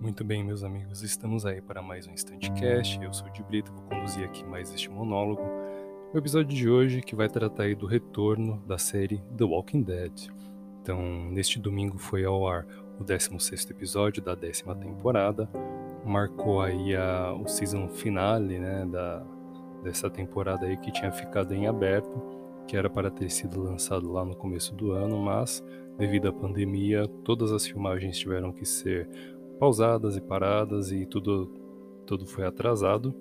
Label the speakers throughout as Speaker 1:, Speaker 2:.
Speaker 1: Muito bem, meus amigos, estamos aí para mais um Instantcast. Eu sou o Di Brito, vou conduzir aqui mais este monólogo. O episódio de hoje que vai tratar aí do retorno da série The Walking Dead. Então, neste domingo foi ao ar o 16º episódio da décima temporada. Marcou aí a, o season finale, né, da, dessa temporada aí que tinha ficado em aberto, que era para ter sido lançado lá no começo do ano, mas devido à pandemia, todas as filmagens tiveram que ser pausadas e paradas e tudo, tudo foi atrasado.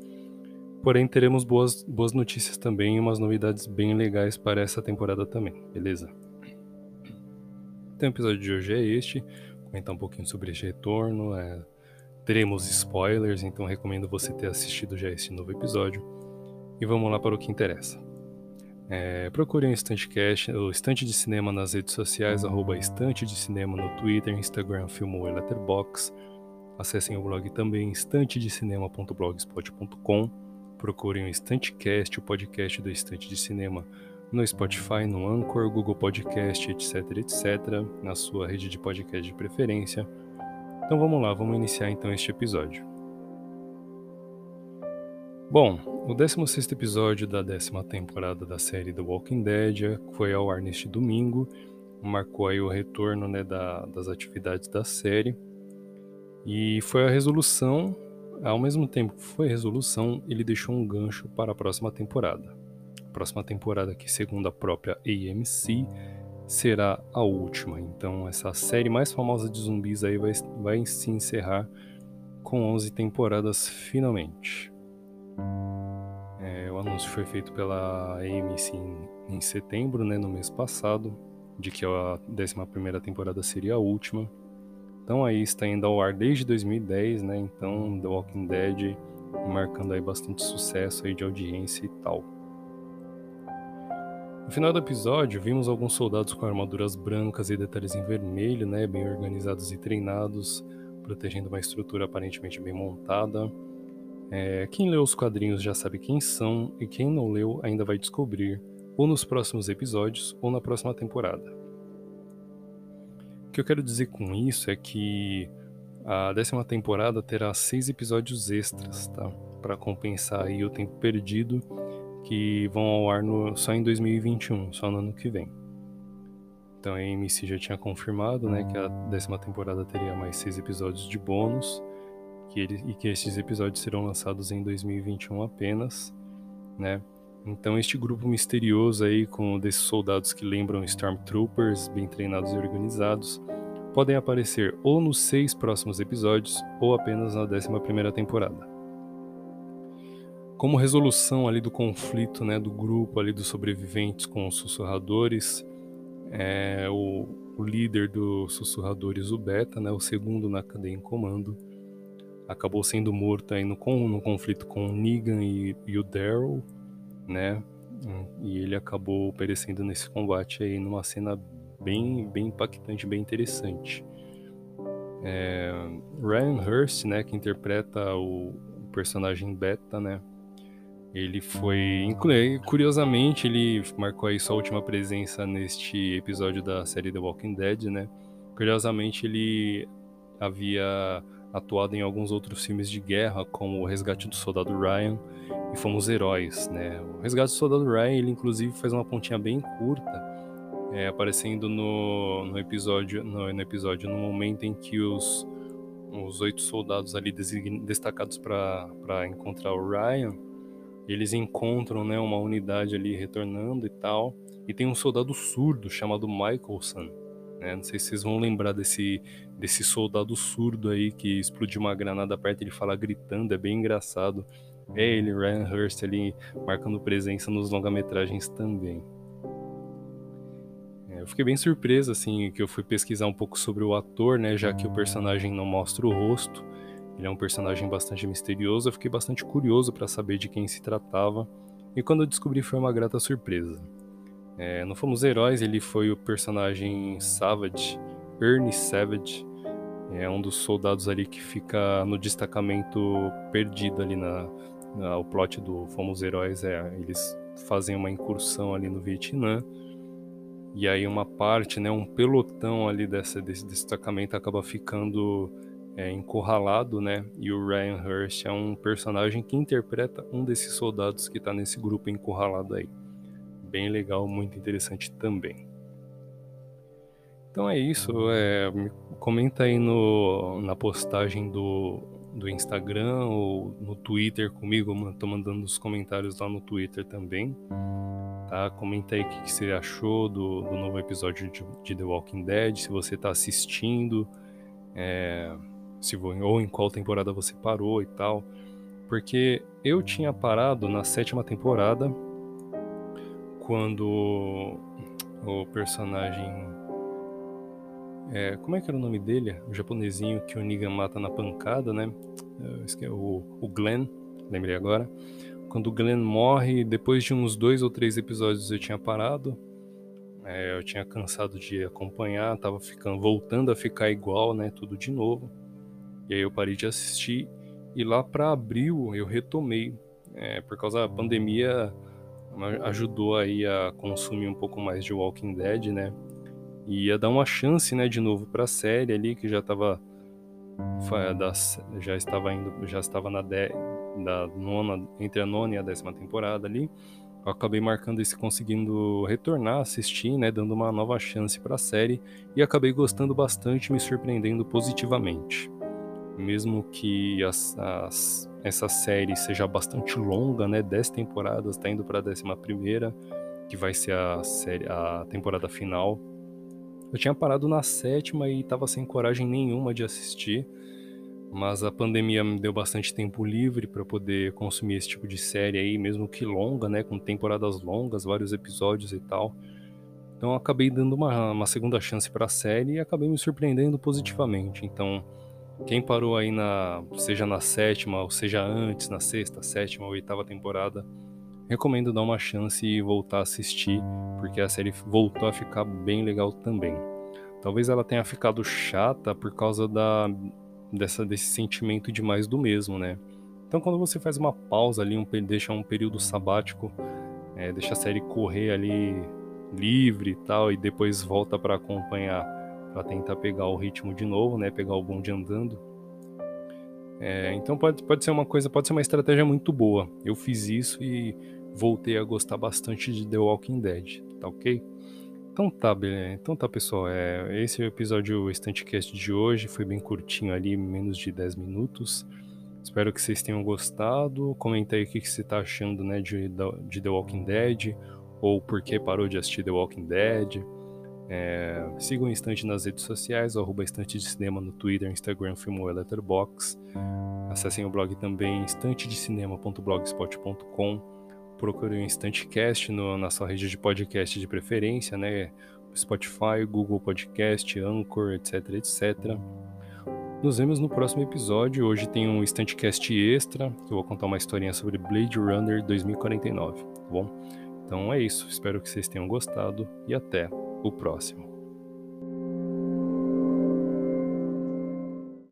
Speaker 1: Porém, teremos boas, boas notícias também e umas novidades bem legais para essa temporada também, beleza? Então, o episódio de hoje é este, comentar um pouquinho sobre este retorno, é, teremos spoilers, então recomendo você ter assistido já este novo episódio. E vamos lá para o que interessa. É, procure o Estantecast, o Estante de Cinema nas redes sociais, arroba Estante de Cinema no Twitter, Instagram, Filmou e Letterboxd. Acessem o blog também estantedecinema.blogspot.com. Procurem o Estantecast, o podcast do Estante de Cinema, no Spotify, no Anchor, Google Podcast, etc, etc, na sua rede de podcast de preferência. Então vamos lá, vamos iniciar então este episódio. Bom, o 16 episódio da décima temporada da série The Walking Dead foi ao ar neste domingo, marcou aí o retorno né, da, das atividades da série. E foi a resolução, ao mesmo tempo que foi a resolução, ele deixou um gancho para a próxima temporada. A próxima temporada, que segundo a própria AMC, será a última. Então, essa série mais famosa de zumbis aí vai, vai se encerrar com 11 temporadas finalmente. Anúncio foi feito pela AMC em, em setembro, né, no mês passado, de que a 11 temporada seria a última. Então aí está indo ao ar desde 2010, né? Então The Walking Dead marcando aí bastante sucesso aí de audiência e tal. No final do episódio, vimos alguns soldados com armaduras brancas e detalhes em vermelho, né, bem organizados e treinados, protegendo uma estrutura aparentemente bem montada. É, quem leu os quadrinhos já sabe quem são, e quem não leu ainda vai descobrir, ou nos próximos episódios, ou na próxima temporada. O que eu quero dizer com isso é que a décima temporada terá seis episódios extras, tá? Para compensar aí o tempo perdido que vão ao ar no, só em 2021, só no ano que vem. Então a AMC já tinha confirmado, né, que a décima temporada teria mais seis episódios de bônus, que ele, e que esses episódios serão lançados em 2021 apenas, né? Então este grupo misterioso aí com desses soldados que lembram Stormtroopers, bem treinados e organizados, podem aparecer ou nos seis próximos episódios ou apenas na décima primeira temporada. Como resolução ali do conflito, né, do grupo ali dos sobreviventes com os sussurradores, é, o, o líder dos sussurradores, o Beta, né, o segundo na cadeia em comando, acabou sendo morto aí no, no conflito com o Negan e, e o Daryl, né? E ele acabou perecendo nesse combate aí numa cena bem, bem impactante, bem interessante. É, Ryan Hurst, né, que interpreta o, personagem Beta, né? Ele foi, curiosamente, ele marcou aí sua última presença neste episódio da série The Walking Dead, né? Curiosamente, ele havia atuado em alguns outros filmes de guerra, como O Resgate do Soldado Ryan e Fomos Heróis, né? O Resgate do Soldado Ryan, ele inclusive faz uma pontinha bem curta, é, aparecendo no, no, episódio, no, no, episódio no momento em que os, os oito soldados ali destacados para encontrar o Ryan, eles encontram né, uma unidade ali retornando e tal, e tem um soldado surdo chamado Michaelson, né? Não sei se vocês vão lembrar desse, desse soldado surdo aí que explodiu uma granada perto e ele fala gritando, é bem engraçado. É ele, Ryan Hurst, ali marcando presença nos longa-metragens também. É, eu fiquei bem surpreso, assim, que eu fui pesquisar um pouco sobre o ator, né? Já que o personagem não mostra o rosto. Ele é um personagem bastante misterioso. Eu fiquei bastante curioso para saber de quem se tratava. E quando eu descobri, foi uma grata surpresa. É, no Fomos Heróis, ele foi o personagem Savage, Ernie Savage. É um dos soldados ali que fica no destacamento perdido ali na, na o plot do Fomos Heróis é eles fazem uma incursão ali no Vietnã e aí uma parte, né, um pelotão ali dessa, desse destacamento acaba ficando é, encurralado, né? E o Ryan Hurst é um personagem que interpreta um desses soldados que está nesse grupo encurralado aí. Bem legal, muito interessante também. Então é isso, é, comenta aí no, na postagem do, do Instagram ou no Twitter comigo, tô mandando os comentários lá no Twitter também tá? Comenta aí o que, que você achou do, do novo episódio de, de, The Walking Dead, se você tá assistindo, é, se ou em qual temporada você parou e tal. Porque eu tinha parado na sétima temporada, quando o personagem. É, como é que era o nome dele? O japonesinho que o Negan mata na pancada, né? O, o Glenn, lembrei agora quando o Glenn morre, depois de uns dois ou três episódios eu tinha parado. É, eu tinha cansado de acompanhar, tava ficando, voltando a ficar igual, né? Tudo de novo. E aí eu parei de assistir. E lá para abril eu retomei. É, por causa da pandemia ajudou aí a consumir um pouco mais de Walking Dead, né? E ia dar uma chance, né, de novo para a série ali que já tava já estava indo, já estava na da nona, entre a nona e a décima temporada ali, eu acabei marcando esse conseguindo retornar, assistir, né, dando uma nova chance para a série e acabei gostando bastante, me surpreendendo positivamente. Mesmo que as, as, essa série seja bastante longa, né, 10 temporadas, está indo para a décima primeira, que vai ser a série, a temporada final. Eu tinha parado na sétima e estava sem coragem nenhuma de assistir mas a pandemia me deu bastante tempo livre para poder consumir esse tipo de série aí, mesmo que longa, né, com temporadas longas, vários episódios e tal. Então acabei dando uma, uma segunda chance para a série e acabei me surpreendendo positivamente. Então, quem parou aí na, seja na sétima ou seja antes, na sexta, sétima ou oitava temporada, recomendo dar uma chance e voltar a assistir, porque a série voltou a ficar bem legal também. Talvez ela tenha ficado chata por causa da dessa, desse sentimento de mais do mesmo, né? Então, quando você faz uma pausa ali, um, deixa um período sabático, é, deixa a série correr ali livre e tal, e depois volta para acompanhar, para tentar pegar o ritmo de novo, né? Pegar o bonde andando. É, então, pode, pode ser uma coisa, pode ser uma estratégia muito boa. Eu fiz isso e voltei a gostar bastante de The Walking Dead, tá ok? Então tá, beleza. Então tá, pessoal. É, esse é o episódio Estantecast de hoje. Foi bem curtinho ali, menos de 10 minutos. Espero que vocês tenham gostado. Comenta aí o que, que você tá achando né, de, de The Walking Dead. Ou por que parou de assistir The Walking Dead. É, sigam o Estante nas redes sociais, arroba Estante de Cinema no Twitter, Instagram, Filmo e Letterboxd. Acessem o blog também, estantedecinema.blogspot.com procure o InstanteCast no, na sua rede de podcast de preferência, né? Spotify, Google Podcast, Anchor, etc, etc. Nos vemos no próximo episódio. Hoje tem um InstanteCast extra, que eu vou contar uma historinha sobre Blade Runner 2049, tá bom? Então é isso. Espero que vocês tenham gostado e até o próximo.